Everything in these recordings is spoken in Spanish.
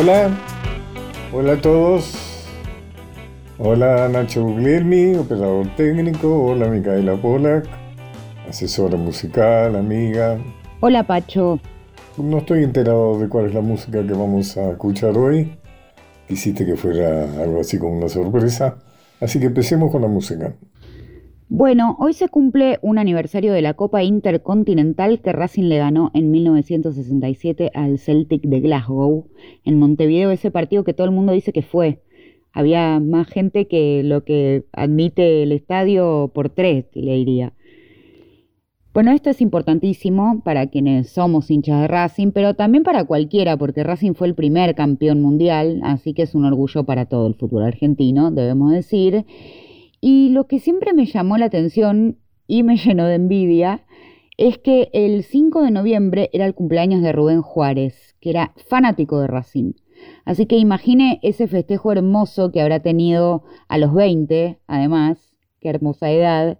Hola, hola a todos. Hola Nacho Guglielmi, operador técnico. Hola Micaela Polak, asesora musical, amiga. Hola Pacho. No estoy enterado de cuál es la música que vamos a escuchar hoy. Quisiste que fuera algo así como una sorpresa. Así que empecemos con la música. Bueno, hoy se cumple un aniversario de la Copa Intercontinental que Racing le ganó en 1967 al Celtic de Glasgow. En Montevideo, ese partido que todo el mundo dice que fue. Había más gente que lo que admite el estadio por tres, le diría. Bueno, esto es importantísimo para quienes somos hinchas de Racing, pero también para cualquiera, porque Racing fue el primer campeón mundial, así que es un orgullo para todo el fútbol argentino, debemos decir. Y lo que siempre me llamó la atención y me llenó de envidia es que el 5 de noviembre era el cumpleaños de Rubén Juárez, que era fanático de Racing. Así que imagine ese festejo hermoso que habrá tenido a los 20, además, qué hermosa edad.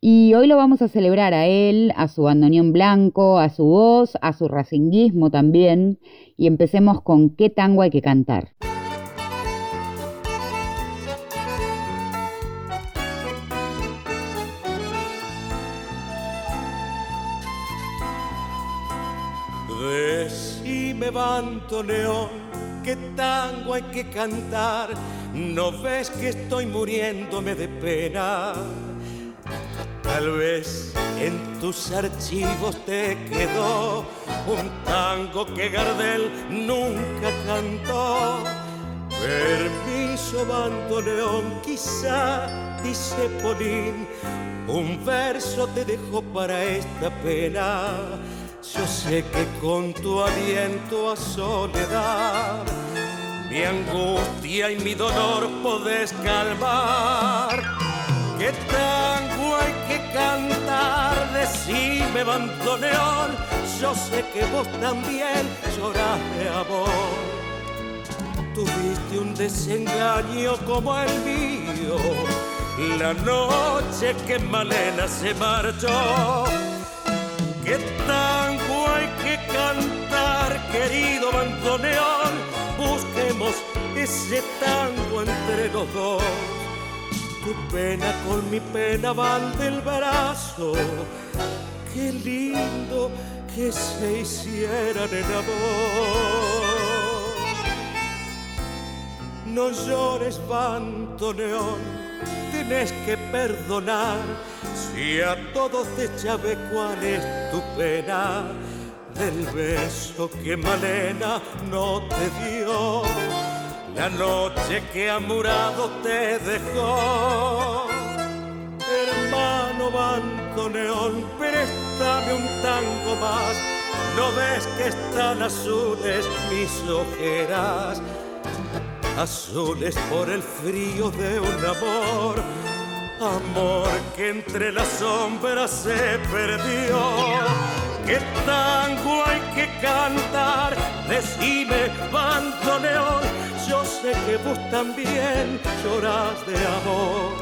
Y hoy lo vamos a celebrar a él, a su bandoneón blanco, a su voz, a su racinguismo también. Y empecemos con qué tango hay que cantar. Levanto león, qué tango hay que cantar, no ves que estoy muriéndome de pena. Tal vez en tus archivos te quedó un tango que Gardel nunca cantó. Permiso, león, quizá, dice Polín, un verso te dejo para esta pena yo sé que con tu aliento a soledad mi angustia y mi dolor podés calmar. ¿Qué tango hay que cantar? Decime, bandoneón. Yo sé que vos también llorás de amor. Tuviste un desengaño como el mío. La noche que Malena se marchó ¿Qué tango hay que cantar, querido bandoneón? Busquemos ese tango entre los dos. Tu pena con mi pena van del brazo. Qué lindo que se hicieran en amor. No llores, bandoneón, tienes que perdonar si a todos te sabe cuál es tu pena del beso que Malena no te dio, la noche que amurado te dejó. Hermano bandoneón, préstame un tango más. ¿No ves que están azules mis ojeras? Azules por el frío de un amor Amor que entre las sombras se perdió. ¿Qué tango hay que cantar? Decime, bandoneón. Yo sé que vos también llorás de amor.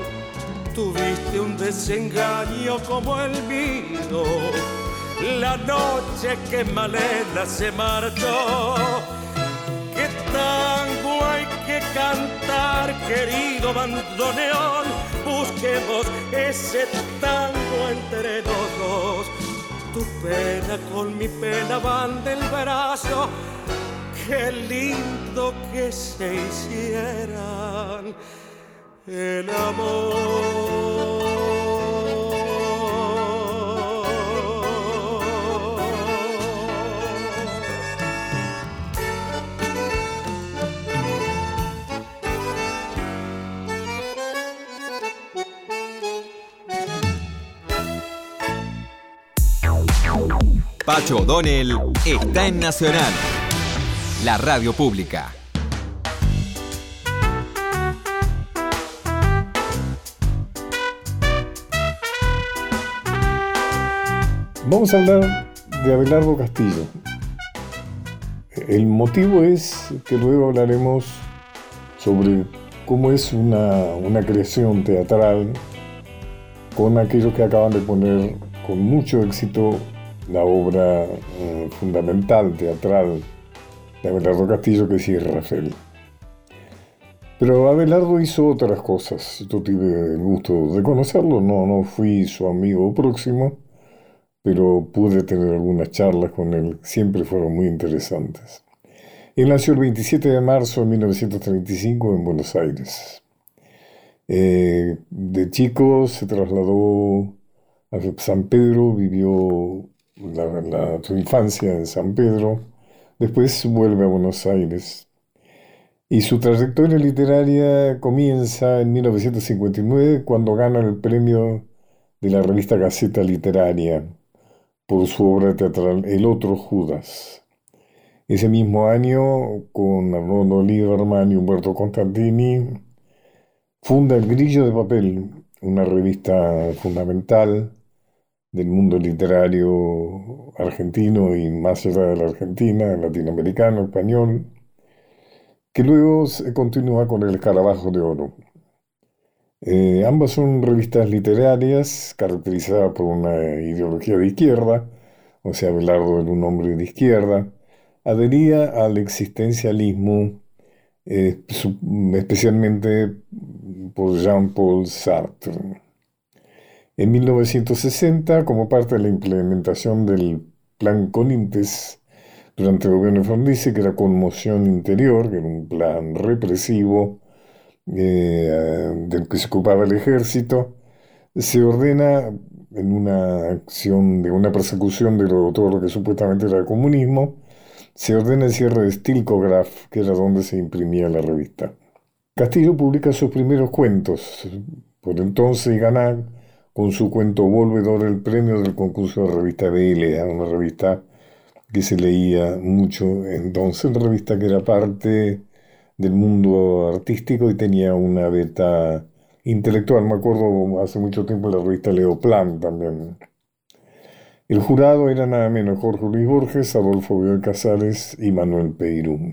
Tuviste un desengaño como el mío. La noche que Malena se marchó. ¿Qué tango hay que cantar, querido bandoneón? Busquemos ese tango entre los. Tu pena con mi pena van del brazo. Qué lindo que se hicieran el amor. Pacho O'Donnell está en Nacional, la radio pública. Vamos a hablar de Abelardo Castillo. El motivo es que luego hablaremos sobre cómo es una, una creación teatral con aquellos que acaban de poner con mucho éxito la obra eh, fundamental teatral de Abelardo Castillo que sí Rafael. Pero Abelardo hizo otras cosas. Yo tuve el gusto de conocerlo, no, no fui su amigo próximo, pero pude tener algunas charlas con él, siempre fueron muy interesantes. Él nació el 27 de marzo de 1935 en Buenos Aires. Eh, de chico se trasladó a San Pedro, vivió su infancia en San Pedro, después vuelve a Buenos Aires. Y su trayectoria literaria comienza en 1959 cuando gana el premio de la revista Gaceta Literaria por su obra teatral El otro Judas. Ese mismo año, con Arnoldo Lieberman y Humberto Constantini, funda El Grillo de Papel, una revista fundamental del mundo literario argentino y más allá de la Argentina, latinoamericano, español, que luego se continúa con El Escarabajo de Oro. Eh, ambas son revistas literarias caracterizadas por una ideología de izquierda, o sea, Belardo era un hombre de izquierda, adhería al existencialismo, eh, especialmente por Jean-Paul Sartre. En 1960, como parte de la implementación del Plan Conintes durante el gobierno de Frondizi, que era conmoción interior, que era un plan represivo eh, del que se ocupaba el ejército, se ordena en una acción de una persecución de todo lo que supuestamente era el comunismo, se ordena el cierre de Stilkograph, que era donde se imprimía la revista. Castillo publica sus primeros cuentos. Por entonces gana con su cuento Volvedor el premio del concurso de revista BL, una revista que se leía mucho entonces, una revista que era parte del mundo artístico y tenía una beta intelectual. Me acuerdo hace mucho tiempo la revista Leoplan también. El jurado era nada menos Jorge Luis Borges, Adolfo Bioy Casares y Manuel Peirú.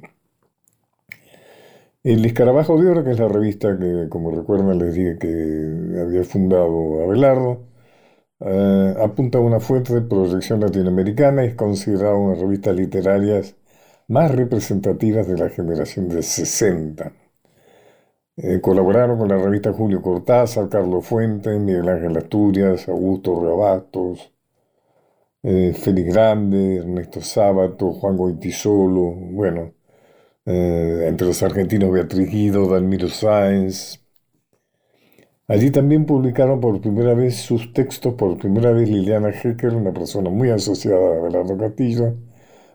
El Escarabajo de Oro, que es la revista que, como recuerdan, les dije que había fundado Abelardo, eh, apunta a una fuente de proyección latinoamericana y es considerada una de las literarias más representativas de la generación de 60. Eh, colaboraron con la revista Julio Cortázar, Carlos Fuentes, Miguel Ángel Asturias, Augusto Rabastos, eh, Félix Grande, Ernesto Sábato, Juan Goitisolo, bueno, eh, entre los argentinos Beatriz Guido, Dalmiro Sáenz. Allí también publicaron por primera vez sus textos, por primera vez Liliana Hecker, una persona muy asociada a Abelardo Castillo,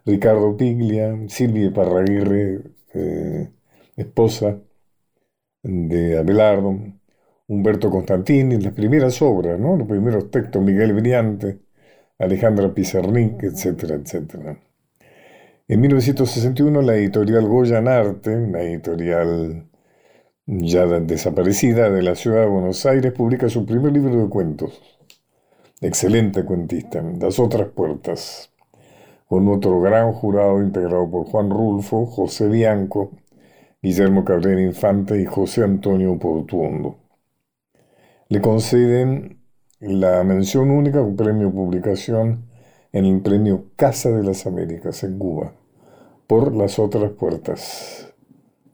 Ricardo Piglia, Silvia Parraguirre, eh, esposa de Abelardo, Humberto Constantini, las primeras obras, ¿no? los primeros textos, Miguel Briante, Alejandra Pizarnik, etcétera, etcétera. En 1961 la editorial Goya Arte, una editorial ya desaparecida de la ciudad de Buenos Aires, publica su primer libro de cuentos. Excelente cuentista, Las otras puertas, con otro gran jurado integrado por Juan Rulfo, José Bianco, Guillermo Cabrera Infante y José Antonio Portuondo. Le conceden la mención única, un premio publicación en el premio Casa de las Américas en Cuba, por las otras puertas.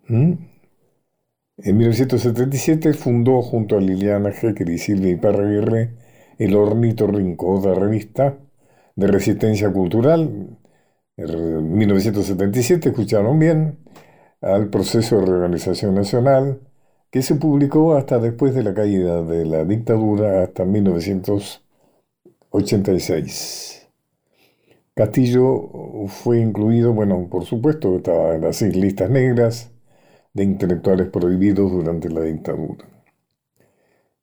¿Mm? En 1977 fundó junto a Liliana Hecker y Silvia Iparraguirre el Hornito Rincón, de revista de resistencia cultural. En 1977, escucharon bien, al proceso de reorganización nacional que se publicó hasta después de la caída de la dictadura, hasta 1986. Castillo fue incluido, bueno, por supuesto, estaba en las seis listas negras de intelectuales prohibidos durante la dictadura.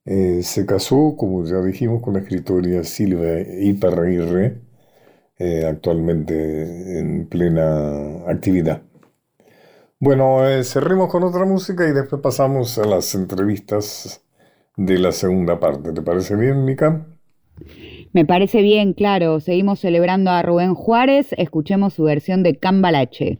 Eh, se casó, como ya dijimos, con la escritora Silvia Iparraguirre, eh, actualmente en plena actividad. Bueno, eh, con otra música y después pasamos a las entrevistas de la segunda parte. ¿Te parece bien, Mica? Me parece bien, claro. Seguimos celebrando a Rubén Juárez. Escuchemos su versión de Cambalache.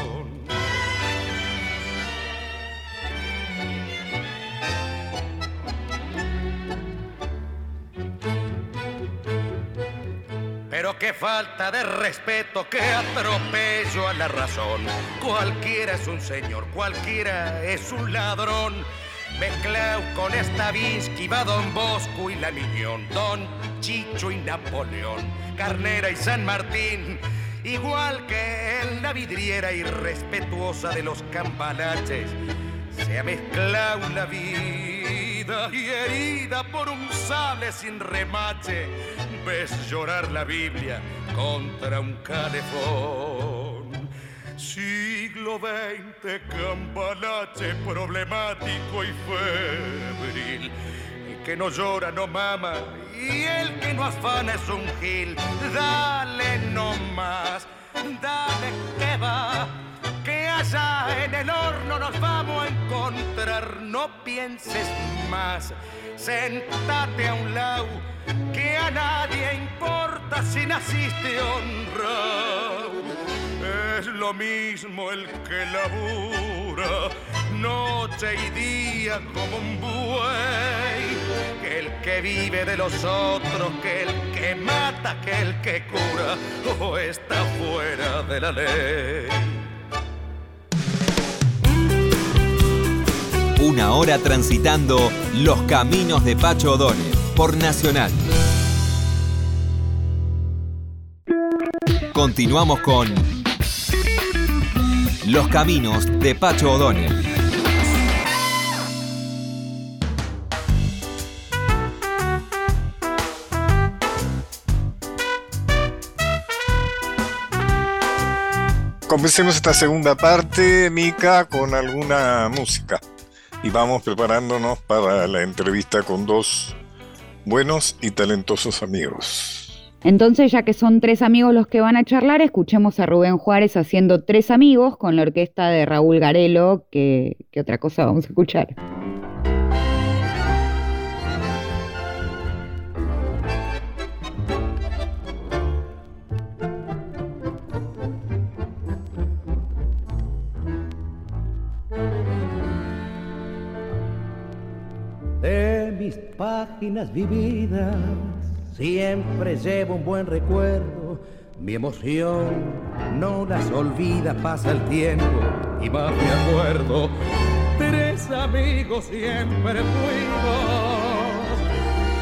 Qué falta de respeto, qué atropello a la razón. Cualquiera es un señor, cualquiera es un ladrón. Mezclao con Stavinsky, va Don Bosco y la Miñón, Don Chicho y Napoleón, Carnera y San Martín. Igual que en la vidriera irrespetuosa de los cambalaches, se ha mezclado la vida y herida por un sable sin remache. Ves llorar la Biblia contra un calefón. Siglo XX, cambalache problemático y febril. El que no llora no mama y el que no afana es un gil. Dale no más, dale que va que allá en el horno nos vamos a encontrar. No pienses más, sentate a un lado, que a nadie importa si naciste honrado. Es lo mismo el que labura noche y día como un buey, que el que vive de los otros, que el que mata, que el que cura, o está fuera de la ley. Una hora transitando los caminos de Pacho O'Donnell por Nacional. Continuamos con Los caminos de Pacho O'Donnell. Comencemos esta segunda parte, Mica, con alguna música. Y vamos preparándonos para la entrevista con dos buenos y talentosos amigos. Entonces, ya que son tres amigos los que van a charlar, escuchemos a Rubén Juárez haciendo Tres Amigos con la orquesta de Raúl Garelo, que, otra cosa vamos a escuchar. De mis páginas vividas siempre llevo un buen recuerdo. Mi emoción no las olvida, pasa el tiempo y más me acuerdo. Tres amigos siempre fuimos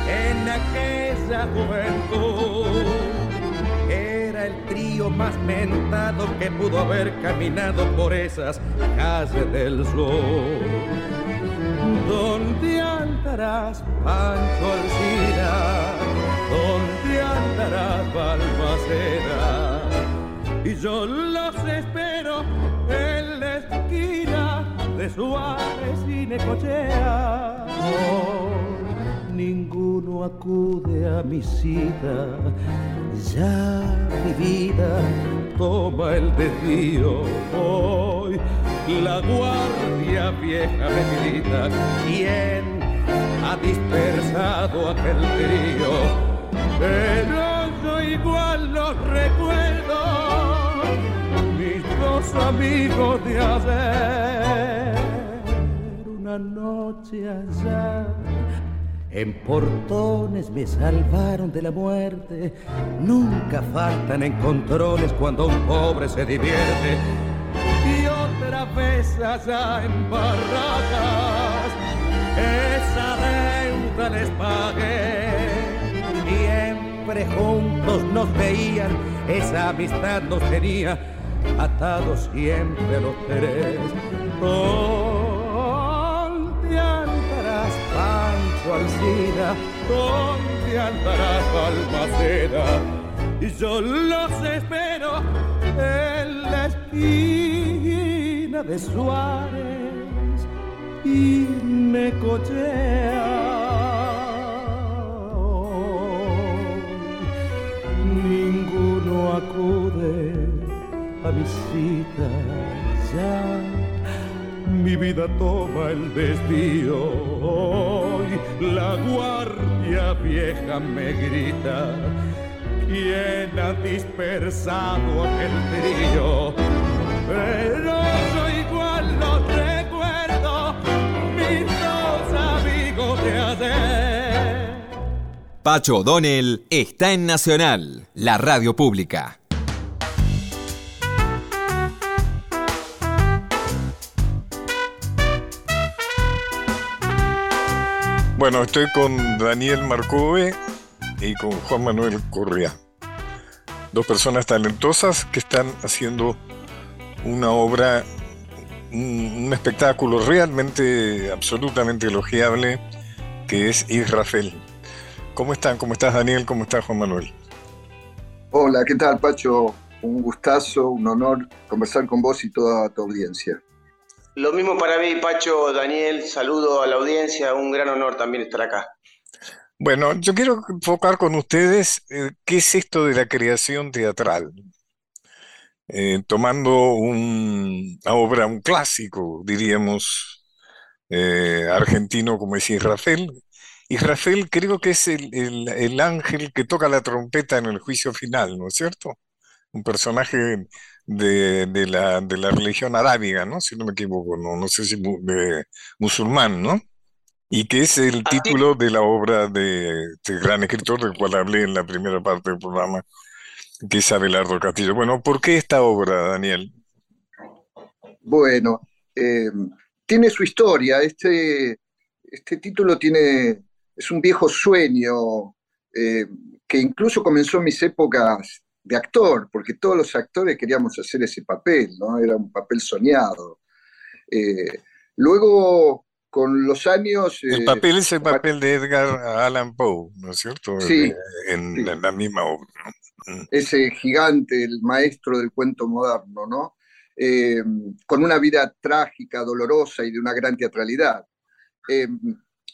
en aquella juventud. Era el trío más mentado que pudo haber caminado por esas calles del sur. ¿Dónde andarás, Pancho Alcina? ¿Dónde andarás, Balmaceda? Y yo los espero en la esquina de Suárez y Necochea. Oh, ninguno acude a mi cita, ya mi vida toma el desvío hoy. La guardia vieja me grita, ¿quién ha dispersado aquel trío? Pero yo igual los recuerdo los amigos de ayer. Una noche allá en portones me salvaron de la muerte. Nunca faltan encontrones cuando un pobre se divierte. Y otra vez allá en barracas, esa deuda les pagué. Siempre juntos nos veían, esa amistad nos tenía atados siempre los tres. ¿Dónde Alcina? ¿Dónde andarás, Balmaceda? Y yo los espero en la esquina de Suárez y me cochea. Ninguno acude a visita ya. Mi vida toma el desvío. La guardia vieja me grita. ¿Quién ha dispersado aquel trío? Pero yo igual lo recuerdo, mis dos amigos de ayer. Pacho O'Donnell está en Nacional, la radio pública. Bueno, estoy con Daniel Marcove y con Juan Manuel Correa. Dos personas talentosas que están haciendo una obra, un, espectáculo realmente, absolutamente elogiable, que es Israfel. ¿Cómo están? ¿Cómo estás Daniel? ¿Cómo estás Juan Manuel? Hola, ¿qué tal, Pacho? Un gustazo, un honor conversar con vos y toda tu audiencia. Lo mismo para mí, Pacho, Daniel, saludo a la audiencia, un gran honor también estar acá. Bueno, yo quiero enfocar con ustedes eh, qué es esto de la creación teatral. Eh, tomando un- una obra, un clásico, diríamos, eh, argentino como es Israfel. Israfel creo que es el, el- el ángel que toca la trompeta en el juicio final, ¿no es cierto? Un personaje de, de la, de la religión arábiga, ¿no? Si no me equivoco, no, no sé si mu- de musulmán, ¿no? Y que es el Así título de la obra de este gran escritor del cual hablé en la primera parte del programa, que es Abelardo Castillo. Bueno, ¿por qué esta obra, Daniel? Bueno, eh, tiene su historia. Este, este título tiene, es un viejo sueño eh, que incluso comenzó en mis épocas de actor, porque todos los actores queríamos hacer ese papel, ¿no? Era un papel soñado. Eh, luego, con los años... El eh, papel es el papel de Edgar Allan Poe, ¿no es cierto? Sí, Eh, En, sí. en la misma obra, ¿no? Mm. ese gigante, el maestro del cuento moderno, ¿no? Eh, con una vida trágica, dolorosa y de una gran teatralidad.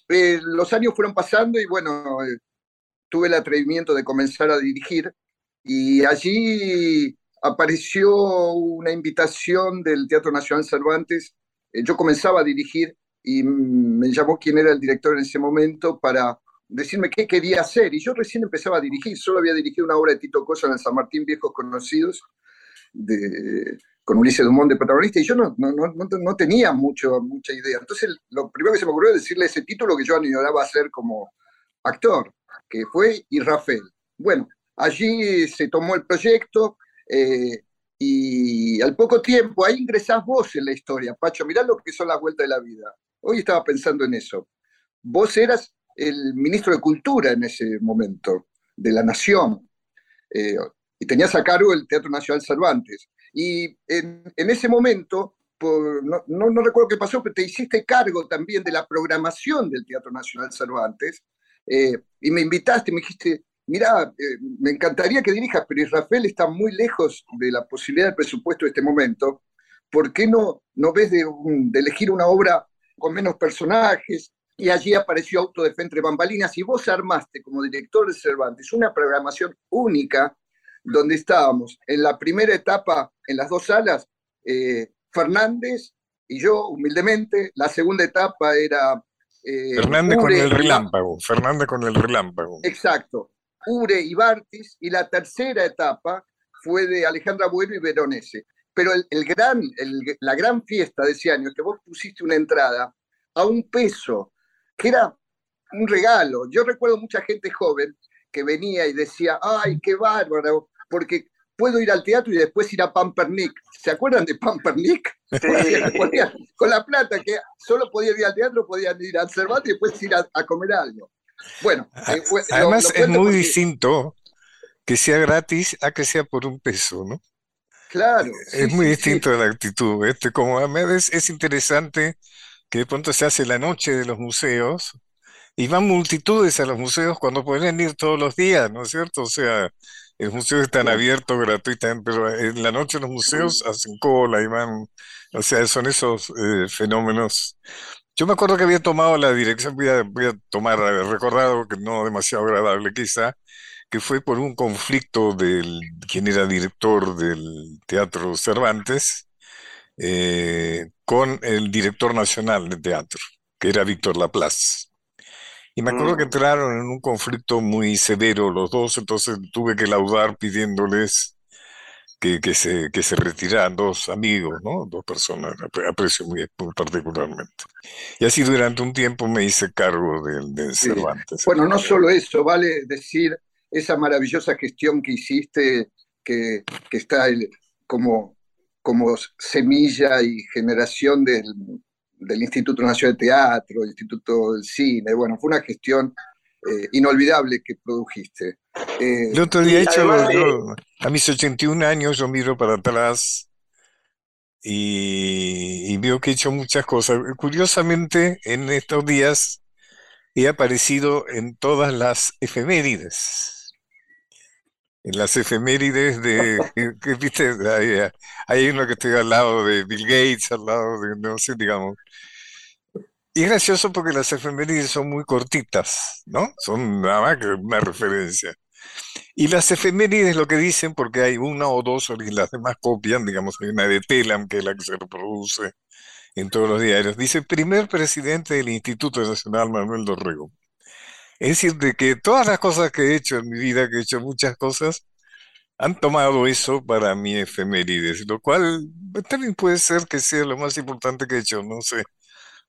Los años fueron pasando y bueno, tuve el atrevimiento de comenzar a dirigir y allí apareció una invitación del Teatro Nacional Cervantes. Eh, yo comenzaba a dirigir y me llamó quien era el director en ese momento para decirme qué quería hacer. Y yo recién empezaba a dirigir, solo había dirigido una obra de Tito Cosa en San Martín Viejos Conocidos, con Ulises Dumont de protagonista, y yo no, no, no, no- tenía mucho, mucha idea. Entonces, lo primero que se me ocurrió es decirle ese título que yo añoraba hacer como actor, que fue Israfel. Bueno, allí se tomó el proyecto eh, y al poco tiempo, ahí ingresás vos en la historia, Pacho, mirá lo que son las vueltas de la vida. Hoy estaba pensando en eso. Vos eras el ministro de Cultura en ese momento, de la Nación, eh, y tenías a cargo el Teatro Nacional Cervantes. Y en, ese momento, no recuerdo qué pasó, pero te hiciste cargo también de la programación del Teatro Nacional Cervantes, eh, y me invitaste, me dijiste, mira, eh, me encantaría que dirijas, pero Israfel está muy lejos de la posibilidad del presupuesto de este momento. ¿Por qué no, no ves de, un- de elegir una obra con menos personajes? Y allí apareció Auto de Fe entre bambalinas y vos armaste como director de Cervantes una programación única donde estábamos en la primera etapa, en las dos salas, eh, Fernández y yo, humildemente. La segunda etapa era... eh, Fernández con el relámpago, Fernández con el relámpago. Exacto. Ure y Bartis. Y la tercera etapa fue de Alejandra Bueno y Veronese. pero el, gran, la gran fiesta de ese año es que vos pusiste una entrada a un peso, que era un regalo. Yo recuerdo mucha gente joven que venía y decía, ay, qué bárbaro, porque puedo ir al teatro y después ir a Pampernick. ¿Se acuerdan de Pampernick? con la plata que solo podía ir al teatro, podían ir al Cervantes y después ir a, comer algo. Bueno, eh, además es muy distinto que sea gratis a que sea por un peso, ¿no? Claro. Es muy distinto la actitud. Este, como a es, es interesante que de pronto se hace la noche de los museos y van multitudes a los museos cuando pueden ir todos los días, ¿no es cierto? O sea, los museos están abiertos gratuitamente, pero en la noche los museos hacen cola y van, o sea, son esos eh, fenómenos. Yo me acuerdo que había tomado la dirección, voy a, voy a tomar, recordado que no demasiado agradable quizá, que fue por un conflicto del quien era director del Teatro Cervantes eh, con el director nacional de teatro, que era Víctor Laplace. Y me acuerdo que mm. entraron en un conflicto muy severo los dos, entonces tuve que laudar pidiéndoles que, que se, que se retiraran dos amigos, ¿no? Dos personas, aprecio muy, particularmente. Y así durante un tiempo me hice cargo del, Cervantes. Bueno, no solo eso, vale decir esa maravillosa gestión que hiciste, que, que está como, como semilla y generación del, del Instituto Nacional de Teatro, del Instituto del Cine. Bueno, fue una gestión eh, inolvidable que produjiste. Eh, el otro día hecho, a mis 81 años, yo miro para atrás y, y, veo que he hecho muchas cosas. Curiosamente, en estos días he aparecido en todas las efemérides en las efemérides de, que, viste, hay, hay, uno que estoy al lado de Bill Gates, al lado de, no sé, digamos. Y es gracioso porque las efemérides son muy cortitas, ¿no? Son nada más que una referencia. Y las efemérides lo que dicen, porque hay una o dos, y las demás copian, digamos, hay una de Telam, que es la que se reproduce en todos los diarios, dice primer presidente del Instituto Nacional Manuel Dorrego. Es decir, de que todas las cosas que he hecho en mi vida, que he hecho muchas cosas, han tomado eso para mi efemérides, lo cual también puede ser que sea lo más importante que he hecho, no sé.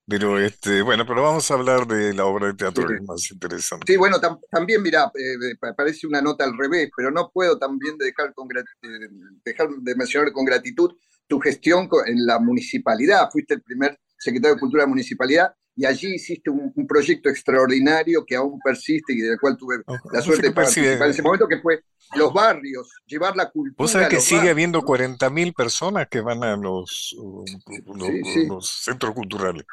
Pero este, bueno, pero vamos a hablar de la obra de teatro que es más interesante. Sí, bueno, también, mira, eh, parece una nota al revés, pero no puedo también dejar, con, dejar de mencionar con gratitud tu gestión en la municipalidad. Fuiste el primer secretario de Cultura de la municipalidad y allí hiciste un, proyecto extraordinario que aún persiste y del cual tuve la suerte de participar en ese momento, que fue los barrios, llevar la cultura. Vos sabés que sigue habiendo 40.000 personas que van a los, los, centros culturales,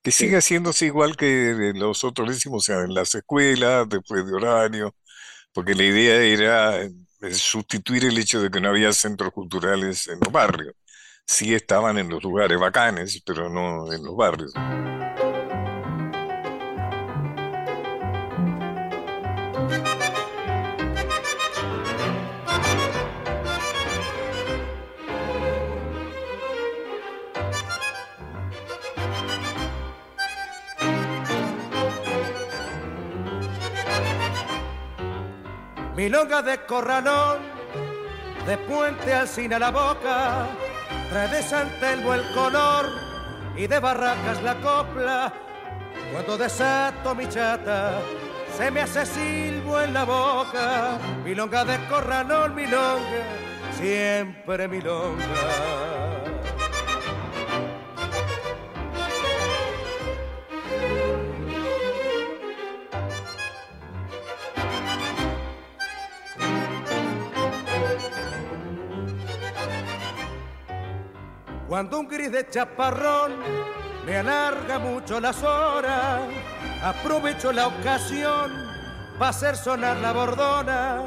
que sigue haciéndose igual que los otros decimos, o sea, en las escuelas, después de horario, porque la idea era eh, sustituir el hecho de que no había centros culturales en los barrios. Sí estaban en los lugares bacanes, pero no en los barrios. Milonga de corralón, de puente al a la boca, trae de el color y de barracas la copla. Cuando desato mi chata, se me hace silbo en la boca. Milonga de corralón, milonga, siempre milonga. Cuando un gris de chaparrón me alarga mucho las horas, aprovecho la ocasión para hacer sonar la bordona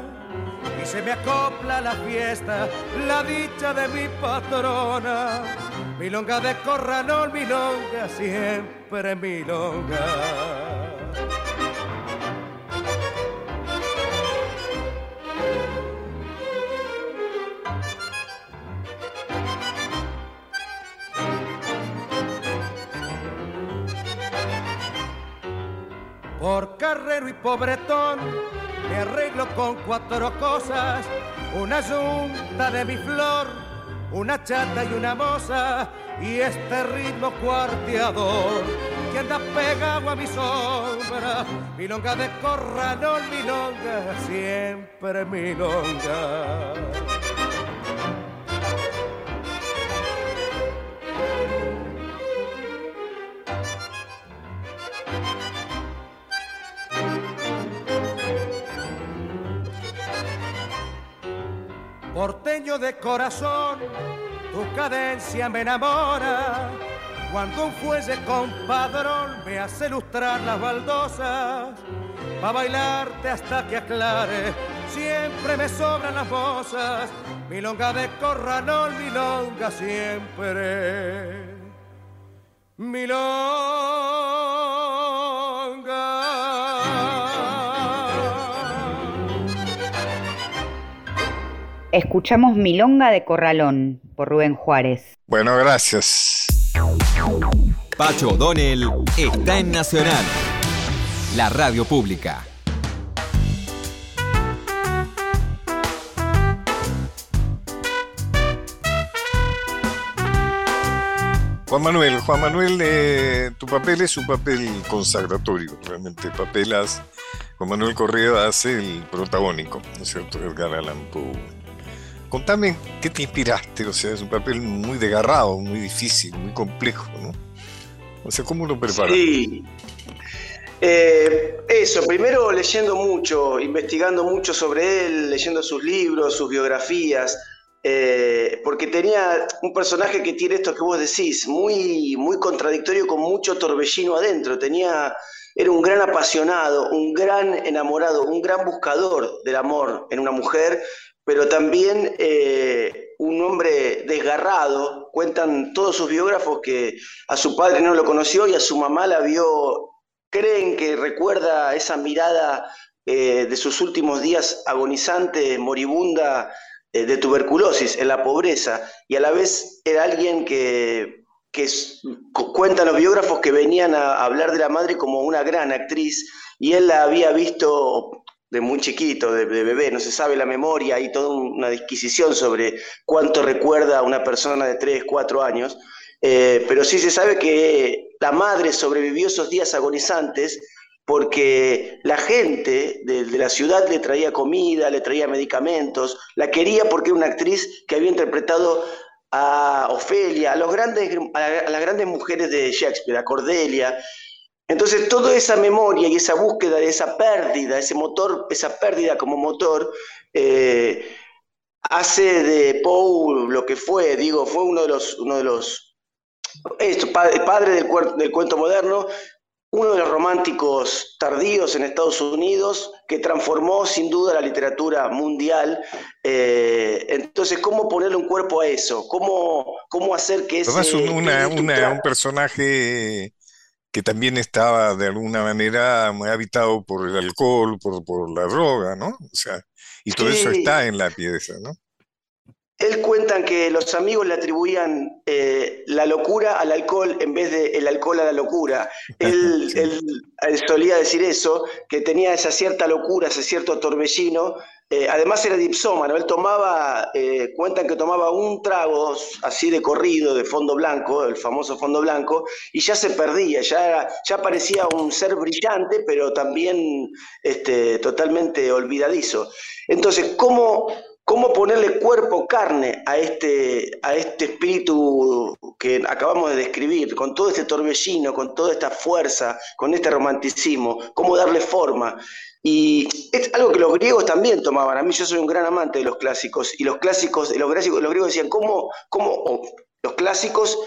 y se me acopla la fiesta, la dicha de mi patrona. Milonga de corralón, milonga, siempre milonga. Por carrero y pobretón me arreglo con cuatro cosas, una yunta de mi flor una chata y una moza y este ritmo cuarteador que anda pegado a mi sombra, milonga de corralón, milonga, siempre milonga. Porteño de corazón, tu cadencia me enamora. Cuando un fuelle compadrón me hace lustrar las baldosas, pa' bailarte hasta que aclare, siempre me sobran las mozas. Milonga de corralón, milonga siempre. Escuchamos Milonga de Corralón por Rubén Juárez. Bueno, gracias. Pacho O'Donnell está en Nacional, la radio pública. Juan Manuel, Juan Manuel, eh, tu papel es un papel consagratorio, realmente. Papelas, Juan Manuel Correa hace el protagónico, ¿no es cierto? Edgar Allan Poe contame qué te inspiraste, o sea, es un papel muy desgarrado, muy difícil, muy complejo, ¿no? O sea, ¿cómo lo preparas? Sí. Eh, eso, primero leyendo mucho, investigando mucho sobre él, leyendo sus libros, sus biografías, eh, porque tenía un personaje que tiene esto que vos decís, muy, muy contradictorio, con mucho torbellino adentro. Tenía, era un gran apasionado, un gran enamorado, un gran buscador del amor en una mujer, pero también eh, un hombre desgarrado. Cuentan todos sus biógrafos que a su padre no lo conoció y a su mamá la vio, creen que recuerda esa mirada eh, de sus últimos días agonizante, moribunda, eh, de tuberculosis, en la pobreza, y a la vez era alguien que, que cuentan los biógrafos que venían a hablar de la madre como una gran actriz, y él la había visto de muy chiquito, de, bebé, no se sabe la memoria, hay toda una disquisición sobre cuánto recuerda una persona de 3, 4 años, eh, pero sí se sabe que la madre sobrevivió esos días agonizantes porque la gente de, la ciudad le traía comida, le traía medicamentos, la quería porque era una actriz que había interpretado a Ofelia, a, los grandes, a las grandes mujeres de Shakespeare, a Cordelia, entonces, toda esa memoria y esa búsqueda de esa pérdida, ese motor, esa pérdida como motor, eh, hace de Poe lo que fue, digo, fue uno de los, uno de los esto, padre, del, del, cuento moderno, uno de los románticos tardíos en Estados Unidos, que transformó sin duda la literatura mundial. Eh, entonces, ¿cómo ponerle un cuerpo a eso? ¿Cómo, cómo hacer que ese... Además, un, un personaje que también estaba de alguna manera muy habitado por el alcohol, por, por la droga, ¿no? O sea, y todo eso está en la pieza, ¿no? Él cuentan que los amigos le atribuían eh, la locura al alcohol en vez de el alcohol a la locura. Él, él, solía decir eso, que tenía esa cierta locura, ese cierto torbellino, eh, además era dipsómano, él tomaba, eh, cuentan que tomaba un trago así de corrido, de fondo blanco, el famoso fondo blanco, y ya se perdía, ya, ya parecía un ser brillante, pero también este, totalmente olvidadizo. Entonces, ¿cómo, cómo ponerle cuerpo, carne a este, a este espíritu que acabamos de describir, con todo este torbellino, con toda esta fuerza, con este romanticismo, cómo darle forma. Y es algo que los griegos también tomaban. A mí yo soy un gran amante de los clásicos. Y los clásicos, los, clásicos, los griegos decían, ¿cómo, cómo los clásicos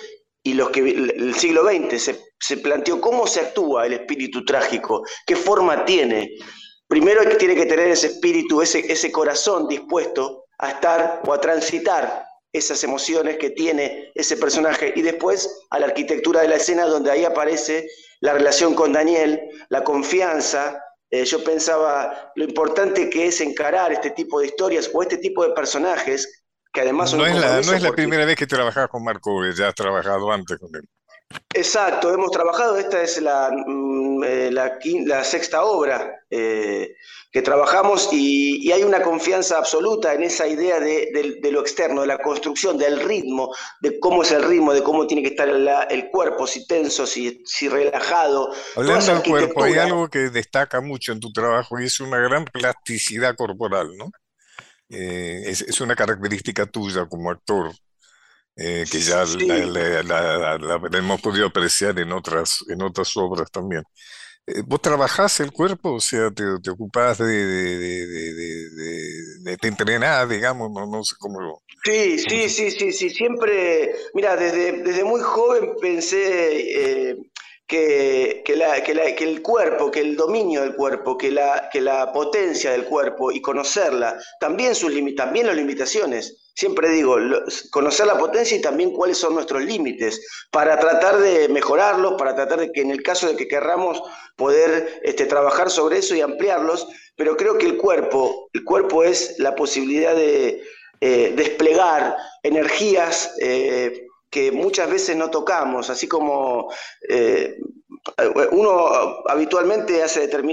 y los que el siglo XX se, se, planteó cómo se actúa el espíritu trágico, qué forma tiene. Primero tiene que tener ese espíritu, ese, ese corazón dispuesto a estar o a transitar esas emociones que tiene ese personaje y después a la arquitectura de la escena donde ahí aparece la relación con Daniel, la confianza, eh, yo pensaba lo importante que es encarar este tipo de historias o este tipo de personajes que además son... No es la, no es la primera vez que trabajas con Marco, ya has trabajado antes con él. Exacto, hemos trabajado, esta es la, mm, eh, la, sexta obra eh, que trabajamos y, hay una confianza absoluta en esa idea de, lo externo, de la construcción, del ritmo, de cómo es el ritmo, de cómo tiene que estar el cuerpo, si tenso, si, si relajado. Hablando del cuerpo, hay algo que destaca mucho en tu trabajo y es una gran plasticidad corporal, ¿no? Eh, es, es, una característica tuya como actor. Eh, que ya la, hemos podido apreciar en otras, en otras obras también. Eh, ¿Vos trabajás el cuerpo? O sea, te, te ocupás de, de, de, te entrenás, digamos, no, no sé cómo Sí, sí, sí, sí, sí, siempre, mira, desde, desde muy joven pensé eh, que, que, la, que, la, que, el cuerpo, que el dominio del cuerpo, que la, que la potencia del cuerpo y conocerla, también, sus también las limitaciones. Siempre digo, conocer la potencia y también cuáles son nuestros límites, para tratar de mejorarlos, para tratar de que en el caso de que querramos poder este, trabajar sobre eso y ampliarlos, pero creo que el cuerpo, el cuerpo es la posibilidad de eh, desplegar energías eh, que muchas veces no tocamos, así como eh, uno habitualmente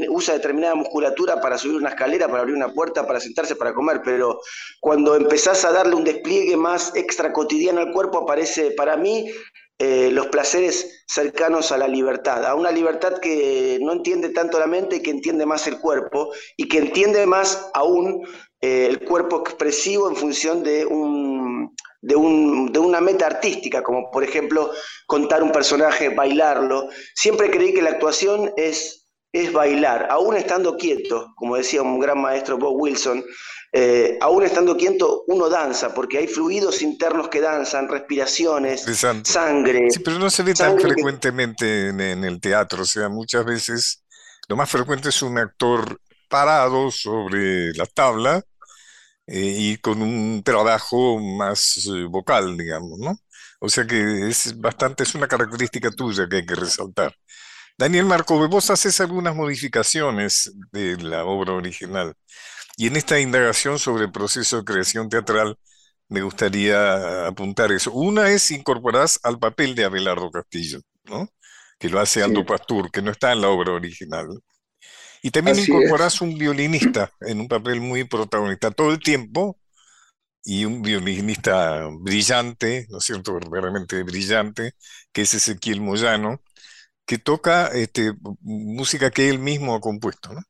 usa determinada musculatura para subir una escalera, para abrir una puerta, para sentarse, para comer, pero cuando empezás a darle un despliegue más extra cotidiano al cuerpo, aparece para mí eh, los placeres cercanos a la libertad, a una libertad que no entiende tanto la mente, que entiende más el cuerpo y que entiende más aún eh, el cuerpo expresivo en función de un de, un, de, una meta artística, como por ejemplo contar un personaje, bailarlo. Siempre creí que la actuación es, es bailar, aún estando quieto, como decía un gran maestro Bob Wilson, eh, aún estando quieto uno danza, porque hay fluidos internos que danzan, respiraciones, sangre. Sí, pero no se ve tan frecuentemente en, en el teatro, o sea, muchas veces lo más frecuente es un actor parado sobre la tabla eh, y con un trabajo más eh, vocal, digamos, ¿no? O sea que es bastante, es una característica tuya que hay que resaltar. Daniel Marco, vos haces algunas modificaciones de la obra original. Y en esta indagación sobre el proceso de creación teatral, me gustaría apuntar eso. Una es incorporar al papel de Abelardo Castillo, ¿no? Que lo hace Aldo Pastur, que no está en la obra original. Y también incorporas un violinista en un papel muy protagonista todo el tiempo, y un violinista brillante, ¿no es cierto?, verdaderamente brillante, que es Ezequiel Moyano, que toca este, música que él mismo ha compuesto, ¿no?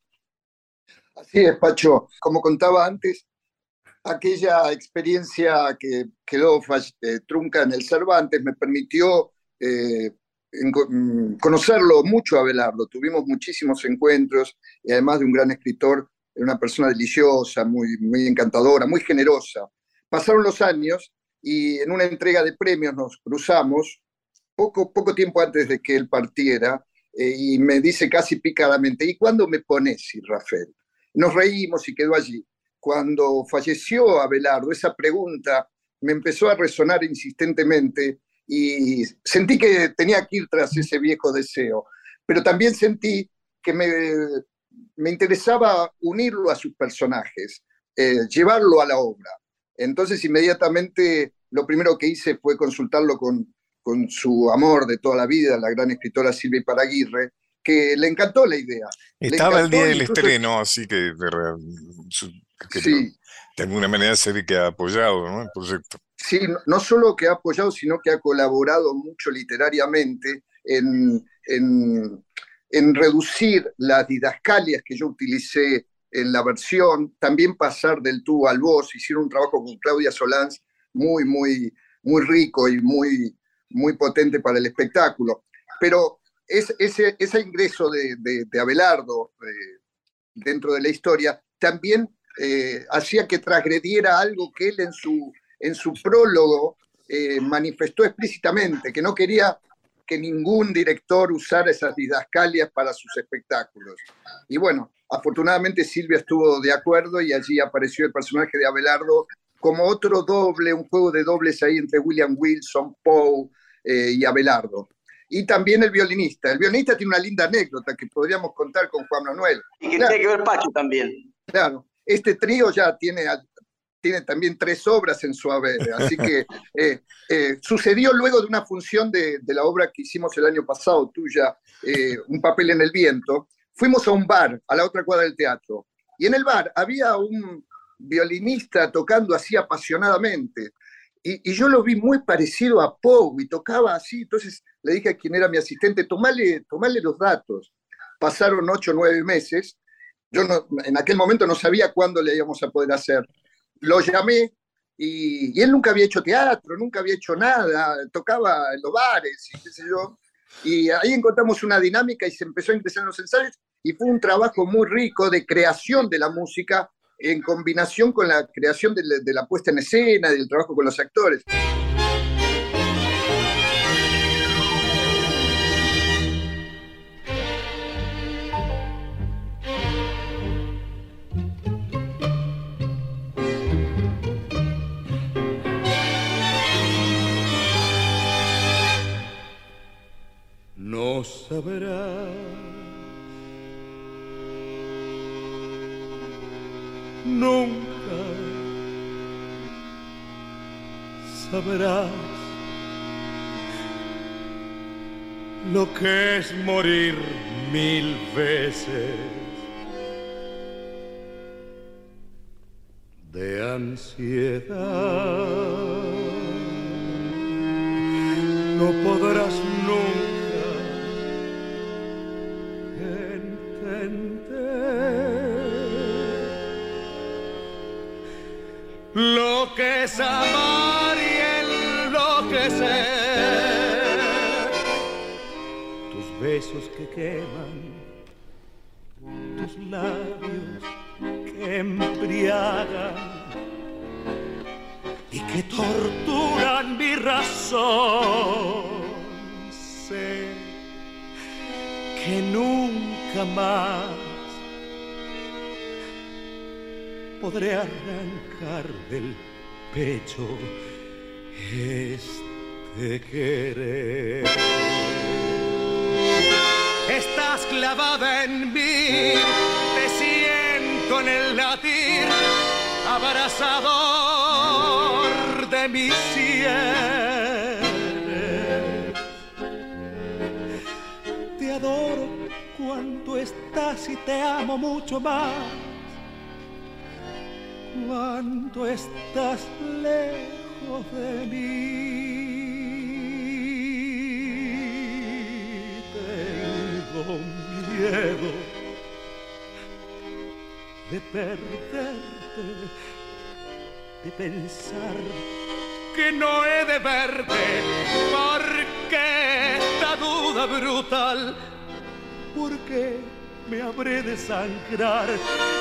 Así es, Pacho. Como contaba antes, aquella experiencia que quedó eh, trunca en el Cervantes me permitió eh, Mm, conocerlo mucho a Belardo, tuvimos muchísimos encuentros y además de un gran escritor, una persona deliciosa, muy, muy encantadora, muy generosa. Pasaron los años y en una entrega de premios nos cruzamos poco, poco tiempo antes de que él partiera eh, y me dice casi picadamente, ¿y cuándo me pones, Rafael? Nos reímos y quedó allí. Cuando falleció Abelardo, esa pregunta me empezó a resonar insistentemente y sentí que tenía que ir tras ese viejo deseo, pero también sentí que me, me interesaba unirlo a sus personajes, eh, llevarlo a la obra. Entonces inmediatamente lo primero que hice fue consultarlo con, con su amor de toda la vida, la gran escritora Silvia Paraguirre, que le encantó la idea. Estaba el día del estreno, así que, sí. De alguna manera se ve que ha apoyado ¿no? el proyecto. Sí, no solo que ha apoyado, sino que ha colaborado mucho literariamente en, en, reducir las didascalias que yo utilicé en la versión, también pasar del tú al vos, hicieron un trabajo con Claudia Solans muy, muy, muy rico y muy, muy potente para el espectáculo. Pero ese, ese ingreso de, de, Abelardo eh, dentro de la historia también eh, hacía que transgrediera algo que él en su en su prólogo eh, manifestó explícitamente que no quería que ningún director usara esas didascalias para sus espectáculos. Y bueno, afortunadamente Silvia estuvo de acuerdo y allí apareció el personaje de Abelardo como otro doble, un juego de dobles ahí entre William Wilson, Poe eh, y Abelardo. Y también el violinista. El violinista tiene una linda anécdota que podríamos contar con Juan Manuel. Y que tiene que ver Pacho también. Claro, este trío ya tiene tiene también tres obras en su haber, así que eh, eh, sucedió luego de una función de, la obra que hicimos el año pasado, tuya, Un papel en el viento, fuimos a un bar, a la otra cuadra del teatro, y en el bar había un violinista tocando así apasionadamente, y, yo lo vi muy parecido a Poe y tocaba así, entonces le dije a quien era mi asistente, tomale, tomale los datos. Pasaron ocho o nueve meses, yo en aquel momento no sabía cuándo le íbamos a poder hacer. Lo llamé y, él nunca había hecho teatro, nunca había hecho nada, tocaba en los bares y qué sé yo. Y ahí encontramos una dinámica y se empezó a interesar los ensayos y fue un trabajo muy rico de creación de la música en combinación con la creación de la, puesta en escena, del trabajo con los actores. No sabrá nunca sabrás lo que es morir mil veces de ansiedad. No podrás nunca besos que queman, tus labios que embriagan y que torturan mi razón. Sé que nunca más podré arrancar del pecho este querer. Estás clavada en mí, te siento en el latir, abrazador de mi sienes. Te adoro cuando estás y te amo mucho más cuando estás lejos de mí. De perderte, de pensar que no he de verte, porque esta duda brutal, porque me habré de sangrar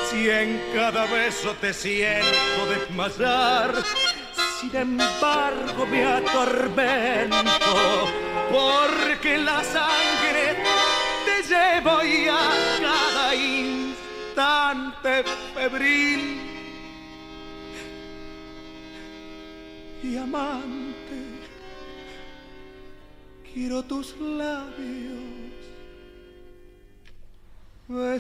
si en cada beso te siento desmayar. Sin embargo me atormento porque la sangre te llevo y instante febril. Y amante, quiero tus labios de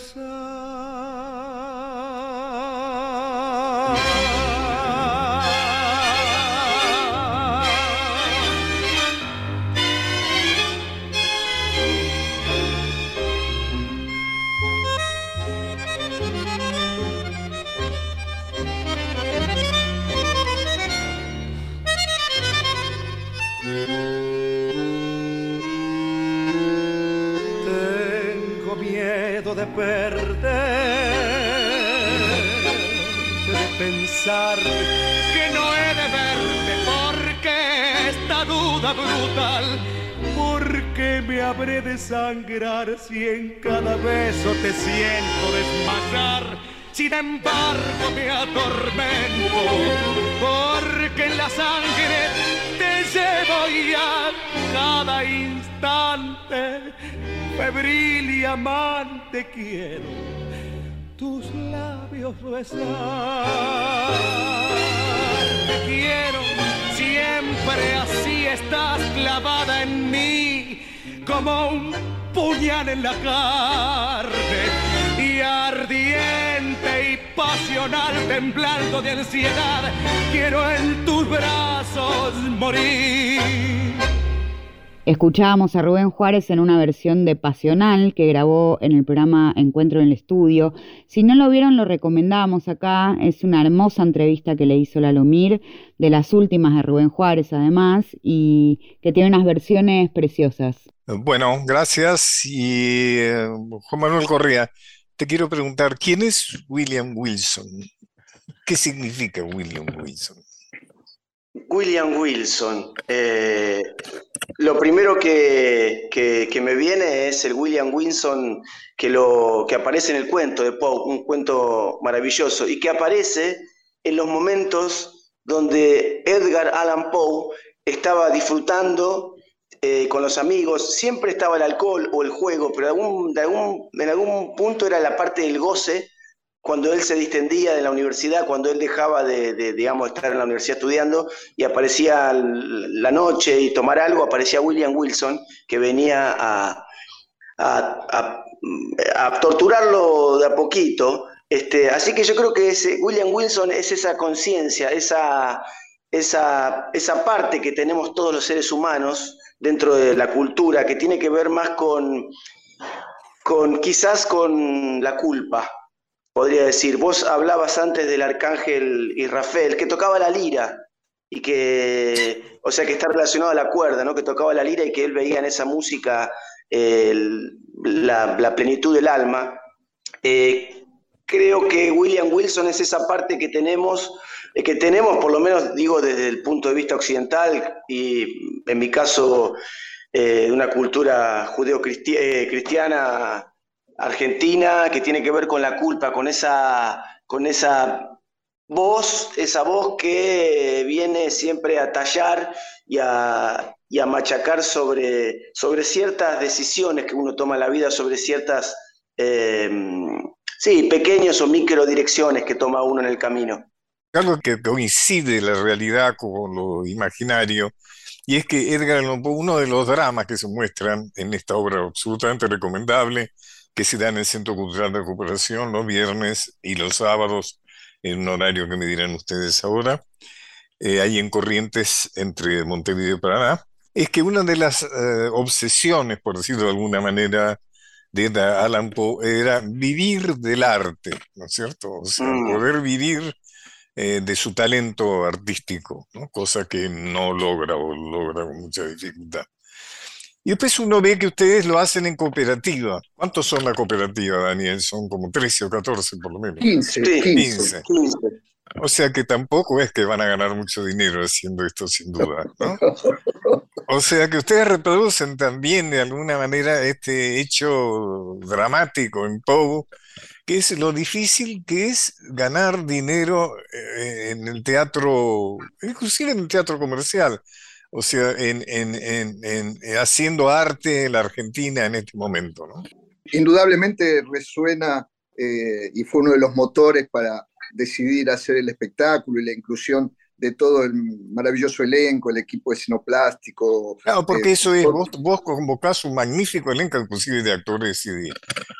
que no he de verte, porque esta duda brutal, porque me habré de sangrar si en cada beso te siento desmayar. Sin embargo me atormento, porque en la sangre te llevo y a cada instante febril y amante quiero tus labios besar. Te quiero, siempre así estás clavada en mí, como un puñal en la carne. y ardiente y pasional, temblando de ansiedad, quiero en tus brazos morir. Escuchábamos a Rubén Juárez en una versión de Pasional que grabó en el programa Encuentro en el Estudio. Si no lo vieron, lo recomendamos acá. Es una hermosa entrevista que le hizo la Lomir, de las últimas de Rubén Juárez además, y que tiene unas versiones preciosas. Bueno, gracias. Y eh, Juan Manuel Correa, te quiero preguntar, ¿quién es William Wilson? ¿Qué significa William Wilson? William Wilson. Eh, lo primero que, me viene es el William Wilson que, lo, que aparece en el cuento de Poe, un cuento maravilloso, y que aparece en los momentos donde Edgar Allan Poe estaba disfrutando eh, con los amigos, siempre estaba el alcohol o el juego, pero en algún punto era la parte del goce cuando él se distendía de la universidad, cuando él dejaba de, digamos, estar en la universidad estudiando y aparecía la noche y tomar algo, aparecía William Wilson, que venía a, torturarlo de a poquito. Este, así que yo creo que ese, William Wilson es esa conciencia, esa, esa, esa parte que tenemos todos los seres humanos dentro de la cultura, que tiene que ver más con, con quizás con la culpa, podría decir. Vos hablabas antes del arcángel Rafael, que tocaba la lira y que, o sea, que está relacionado a la cuerda, ¿no? Que tocaba la lira y que él veía en esa música la, plenitud del alma. Eh, creo que William Wilson es esa parte que tenemos, eh, que tenemos, por lo menos digo desde el punto de vista occidental y en mi caso eh, de una cultura judeo-cristiana argentina que tiene que ver con la culpa, con esa, con esa voz, esa voz que viene siempre a tallar y a, machacar sobre, sobre ciertas decisiones que uno toma en la vida, sobre ciertas, em, sí, pequeñas o micro direcciones que toma uno en el camino. Algo que coincide la realidad con lo imaginario, y es que Edgar Allan Poe, uno de los dramas que se muestran en esta obra absolutamente recomendable, que se da en el Centro Cultural de Recuperación los viernes y los sábados, en un horario que me dirán ustedes ahora, eh, ahí en Corrientes entre Montevideo y Paraná, es que una de las eh, obsesiones, por decirlo de alguna manera, de Alan Poe era vivir del arte, ¿no es cierto? O sea, mm. poder vivir eh, de su talento artístico, ¿no? cosa que no logra o logra con mucha dificultad. Y después uno ve que ustedes lo hacen en cooperativa. ¿Cuántos son la cooperativa, Daniel? Son como 13 o 14 por lo menos. 15. 15. O sea que tampoco es que van a ganar mucho dinero haciendo esto sin duda, ¿no? O sea que ustedes reproducen también de alguna manera este hecho dramático en Poe, que es lo difícil que es ganar dinero eh, en el teatro, inclusive en el teatro comercial o sea, en, eh, haciendo arte en la Argentina en este momento, ¿no? Indudablemente resuena eh, y fue uno de los motores para decidir hacer el espectáculo y la inclusión de todo el maravilloso elenco, el equipo escenoplástico. Claro, porque eh, eso es, vos, vos, convocás un magnífico elenco, inclusive de actores y de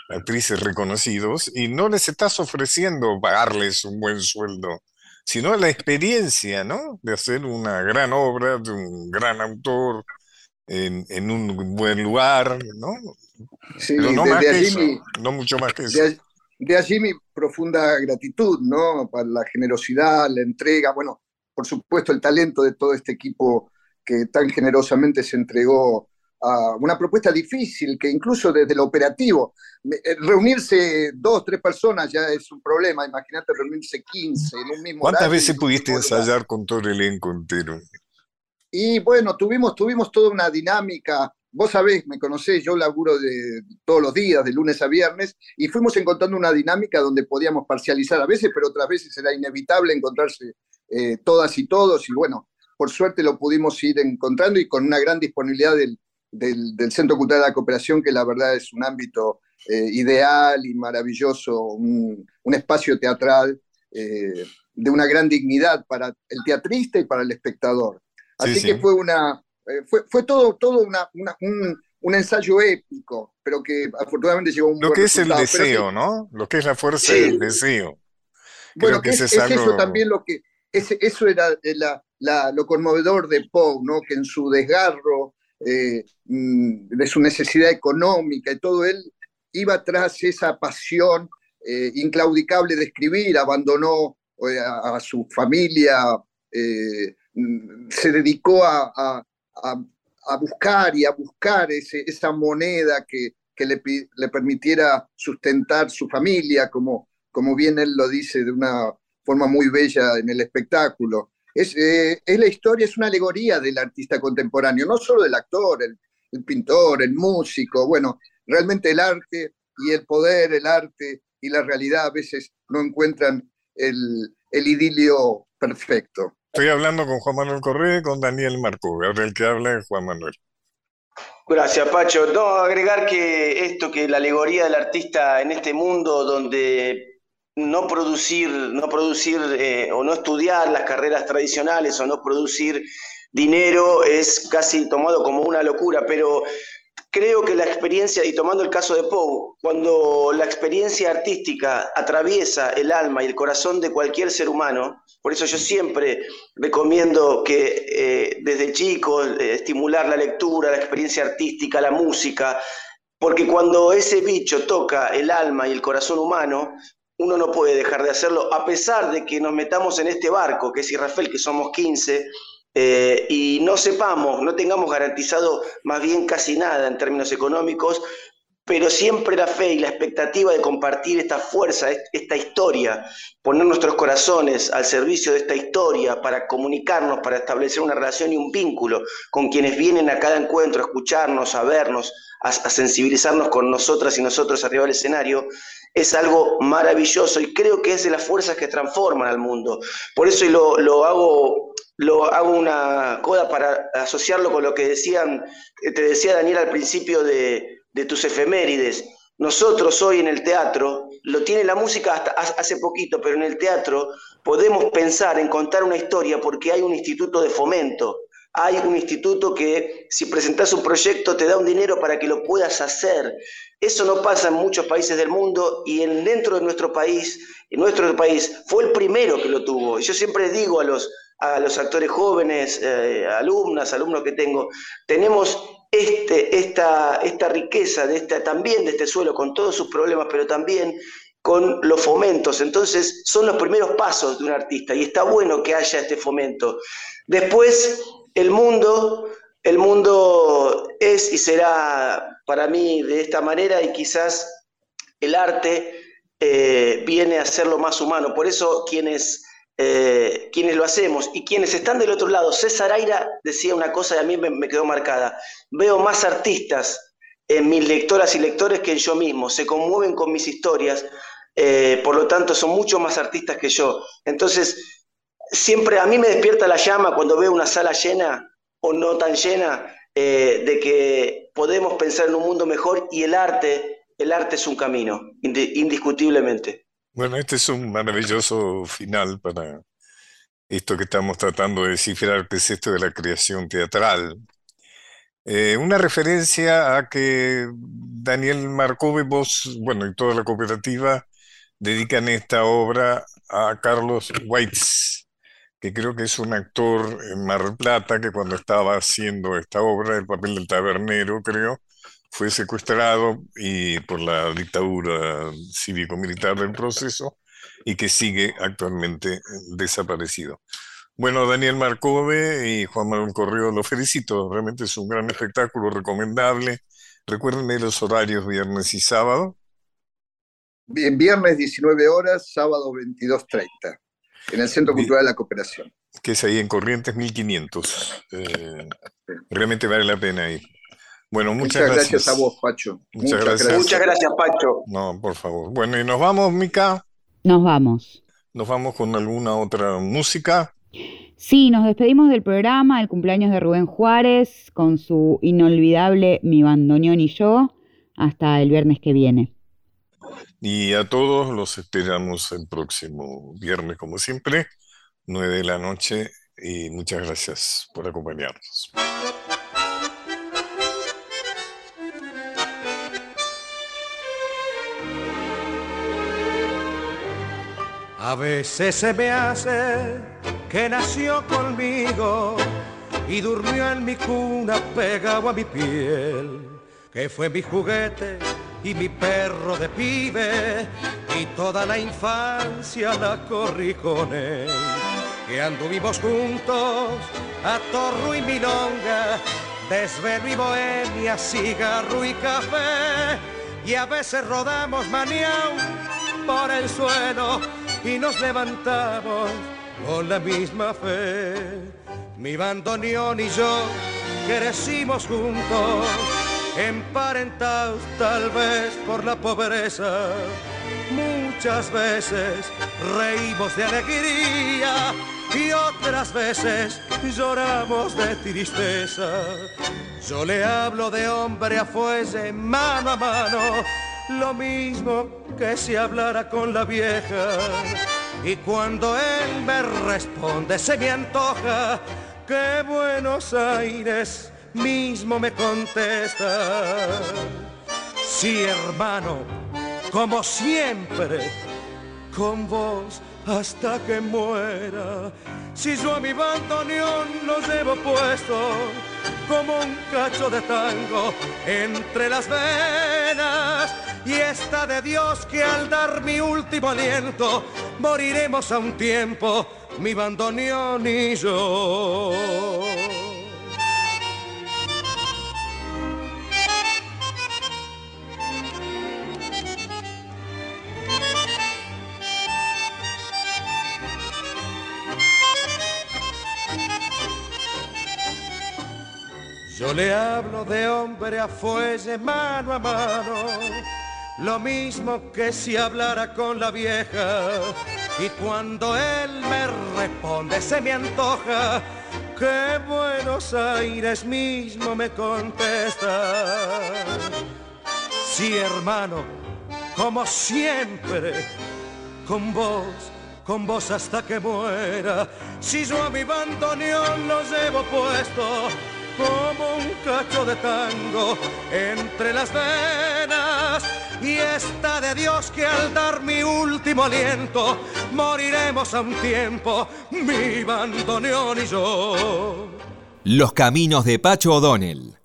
actrices reconocidos, y no les estás ofreciendo pagarles un buen sueldo sino la experiencia, ¿no? De hacer una gran obra de un gran autor en, un buen lugar, ¿no? Sí, Pero no, más no mucho más que eso. De, allí mi profunda gratitud, ¿no? Para la generosidad, la entrega, bueno, por supuesto el talento de todo este equipo que tan generosamente se entregó una propuesta difícil que incluso desde lo operativo, eh, reunirse dos, tres personas ya es un problema, imagínate reunirse 15 en un mismo ¿Cuántas veces pudiste ensayar con todo el elenco entero? Y bueno, tuvimos, tuvimos toda una dinámica, vos sabés, me conocés, yo laburo de, todos los días, de lunes a viernes, y fuimos encontrando una dinámica donde podíamos parcializar a veces, pero otras veces era inevitable encontrarse eh, todas y todos, y bueno, por suerte lo pudimos ir encontrando y con una gran disponibilidad del, del, Centro Cultural de la Cooperación, que la verdad es un ámbito eh, ideal y maravilloso, un, espacio teatral eh, de una gran dignidad para el teatrista y para el espectador. Así que fue una, eh, fue, fue, todo, todo una, un ensayo épico, pero que afortunadamente llegó a un Lo que es el deseo, ¿no? Lo que es la fuerza Sí. del deseo. Bueno, Creo que que es, es es eso algo- también lo que, ese- eso era la- la- lo conmovedor de Poe, ¿no? Que en su desgarro eh, mm, de su necesidad económica y todo, él iba tras esa pasión eh, inclaudicable de escribir, abandonó eh, a, su familia, mm, se dedicó a, a- buscar y a buscar ese- esa moneda que, que le, le permitiera sustentar su familia, como, como bien él lo dice de una forma muy bella en el espectáculo. Es, eh, es la historia, es una alegoría del artista contemporáneo, no solo del actor, el, el pintor, el músico, bueno, realmente el arte y el poder, el arte y la realidad a veces no encuentran el, el idilio perfecto. Estoy hablando con Juan Manuel Correa y con Daniel Marco. Ahora el que habla es Juan Manuel. Gracias, Pacho. No, agregar que esto, que la alegoría del artista en este mundo donde no producir, no producir eh, o no estudiar las carreras tradicionales o no producir dinero es casi tomado como una locura, pero creo que la experiencia, y tomando el caso de Poe, cuando la experiencia artística atraviesa el alma y el corazón de cualquier ser humano, por eso yo siempre recomiendo que eh, desde chicos eh, estimular la lectura, la experiencia artística, la música, porque cuando ese bicho toca el alma y el corazón humano, uno no puede dejar de hacerlo, a pesar de que nos metamos en este barco, que es Israfel, que somos 15, eh, y no sepamos, no tengamos garantizado más bien casi nada en términos económicos, pero siempre la fe y la expectativa de compartir esta fuerza, est- esta historia, poner nuestros corazones al servicio de esta historia para comunicarnos, para establecer una relación y un vínculo con quienes vienen a cada encuentro a escucharnos, a vernos, a sensibilizarnos con nosotras y nosotros arriba del escenario, es algo maravilloso y creo que es de las fuerzas que transforman al mundo. Por eso lo, lo hago, lo hago una coda para asociarlo con lo que decían, te decía Daniel al principio de, de tus efemérides. Nosotros hoy en el teatro, lo tiene la música hasta hace poquito, pero en el teatro podemos pensar en contar una historia porque hay un instituto de fomento, hay un instituto que si presentas un proyecto te da un dinero para que lo puedas hacer. Eso no pasa en muchos países del mundo y en, dentro de nuestro país, en nuestro país, fue el primero que lo tuvo. Y yo siempre digo a los, a los actores jóvenes, eh, alumnas, alumnos que tengo, tenemos este, esta, esta riqueza de esta, también de este suelo, con todos sus problemas, pero también con los fomentos. Entonces, son los primeros pasos de un artista y está bueno que haya este fomento. Después, el mundo, el mundo es y será para mí de esta manera y quizás el arte eh, viene a ser lo más humano. Por eso quienes, eh, quienes lo hacemos y quienes están del otro lado, César Aira decía una cosa y a mí me, quedó marcada. Veo más artistas en mis lectoras y lectores que en yo mismo. Se conmueven con mis historias. Eh, por lo tanto, son mucho más artistas que yo. Entonces, siempre a mí me despierta la llama cuando veo una sala llena o no tan llena eh, de que podemos pensar en un mundo mejor y el arte, el arte es un camino, indi- indiscutiblemente. Bueno, este es un maravilloso final para esto que estamos tratando de descifrar, que es esto de la creación teatral. Eh, una referencia a que Daniel Marcove, vos, bueno, y toda la cooperativa dedican esta obra a Carlos Weitz, que creo que es un actor en Mar Plata que cuando estaba haciendo esta obra, el papel del tabernero, creo, fue secuestrado y por la dictadura cívico-militar del proceso y que sigue actualmente eh, desaparecido. Bueno, Daniel Marcove y Juan Manuel Correo, los felicito, realmente es un gran espectáculo recomendable. Recuerden los horarios viernes y sábado. Bien, viernes 19 horas, sábado 22.30, en el Centro. Cultural de la Cooperación. que es ahí en Corrientes 1500. Eh, realmente vale la pena ir. Bueno, muchas, Muchas gracias a vos, Pacho. Muchas gracias. Muchas gracias, Pacho. No, por favor. Bueno, y nos vamos, Mica. Nos vamos. Nos vamos con alguna otra música. Sí, nos despedimos del programa, el cumpleaños de Rubén Juárez, con su inolvidable Mi bandoneón y yo, hasta el viernes que viene. Y a todos los esperamos el próximo viernes, como siempre, 9 de la noche. Y muchas gracias por acompañarnos. A veces se me hace que nació conmigo y durmió en mi cuna pegado a mi piel que fue mi juguete y mi perro de pibe y toda la infancia la corrí con él. Que anduvimos juntos a torro y milonga, desvelo y bohemia, cigarro y café y a veces rodamos maniao por el suelo y nos levantamos con la misma fe. Mi bandoneón y yo crecimos juntos, emparentados tal vez por la pobreza. Muchas veces reímos de alegría y otras veces lloramos de tristeza. Yo le hablo de hombre a mano a mano, lo mismo que si hablara con la vieja. Y cuando él me responde, se me antoja que Buenos Aires mismo me contesta. Sí, hermano, como siempre, con vos hasta que muera. Si yo a mi bandoneón lo llevo puesto como un cacho de tango entre las venas y está de Dios que al dar mi último aliento moriremos a un tiempo, mi bandoneón y yo. Yo le hablo de hombre a fuelle, mano a mano, lo mismo que si hablara con la vieja. Y cuando él me responde, se me antoja que Buenos Aires mismo me contesta. Sí, hermano, como siempre, con vos con vos hasta que muera. Si yo a mi bandoneón lo llevo puesto, como un cacho de tango entre las venas. Y está de Dios que al dar mi último aliento moriremos a un tiempo, mi bandoneón y yo. Los caminos de Pacho O'Donnell.